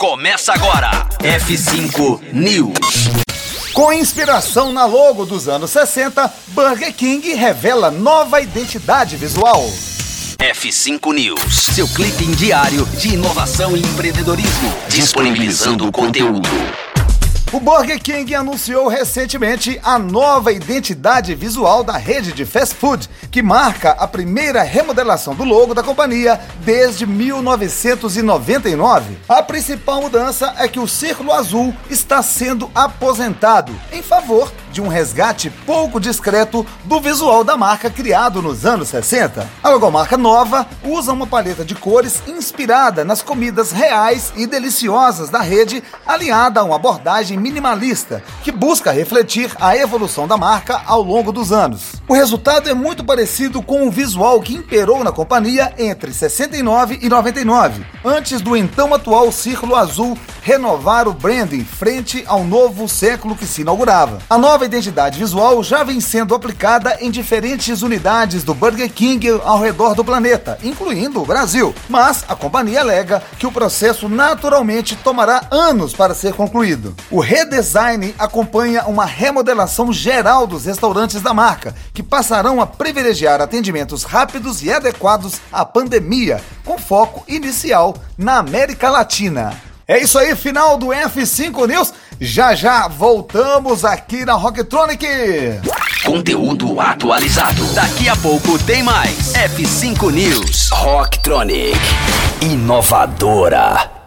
Começa agora. F5 News. Com inspiração na logo dos anos 60, Burger King revela nova identidade visual. F5 News, seu clipe diário de inovação e empreendedorismo, disponibilizando o conteúdo. O Burger King anunciou recentemente a nova identidade visual da rede de fast food, que marca a primeira remodelação do logo da companhia desde 1999. A principal mudança é que o círculo azul está sendo aposentado em favor de um resgate pouco discreto do visual da marca criado nos anos 60. A logomarca nova usa uma paleta de cores inspirada nas comidas reais e deliciosas da rede, alinhada a uma abordagem minimalista que busca refletir a evolução da marca ao longo dos anos. O resultado é muito parecido com o visual que imperou na companhia entre 69 e 99, antes do então atual círculo azul renovar o branding frente ao novo século que se inaugurava. A nova identidade visual já vem sendo aplicada em diferentes unidades do Burger King ao redor do planeta, incluindo o Brasil, mas a companhia alega que o processo naturalmente tomará anos para ser concluído. O redesign acompanha uma remodelação geral dos restaurantes da marca, que passarão a privilegiar atendimentos rápidos e adequados à pandemia, com foco inicial na América Latina. É isso aí, final do F5 News. Já já voltamos aqui na Rocktronic. Conteúdo atualizado. Daqui a pouco tem mais. F5 News. Rocktronic. Inovadora.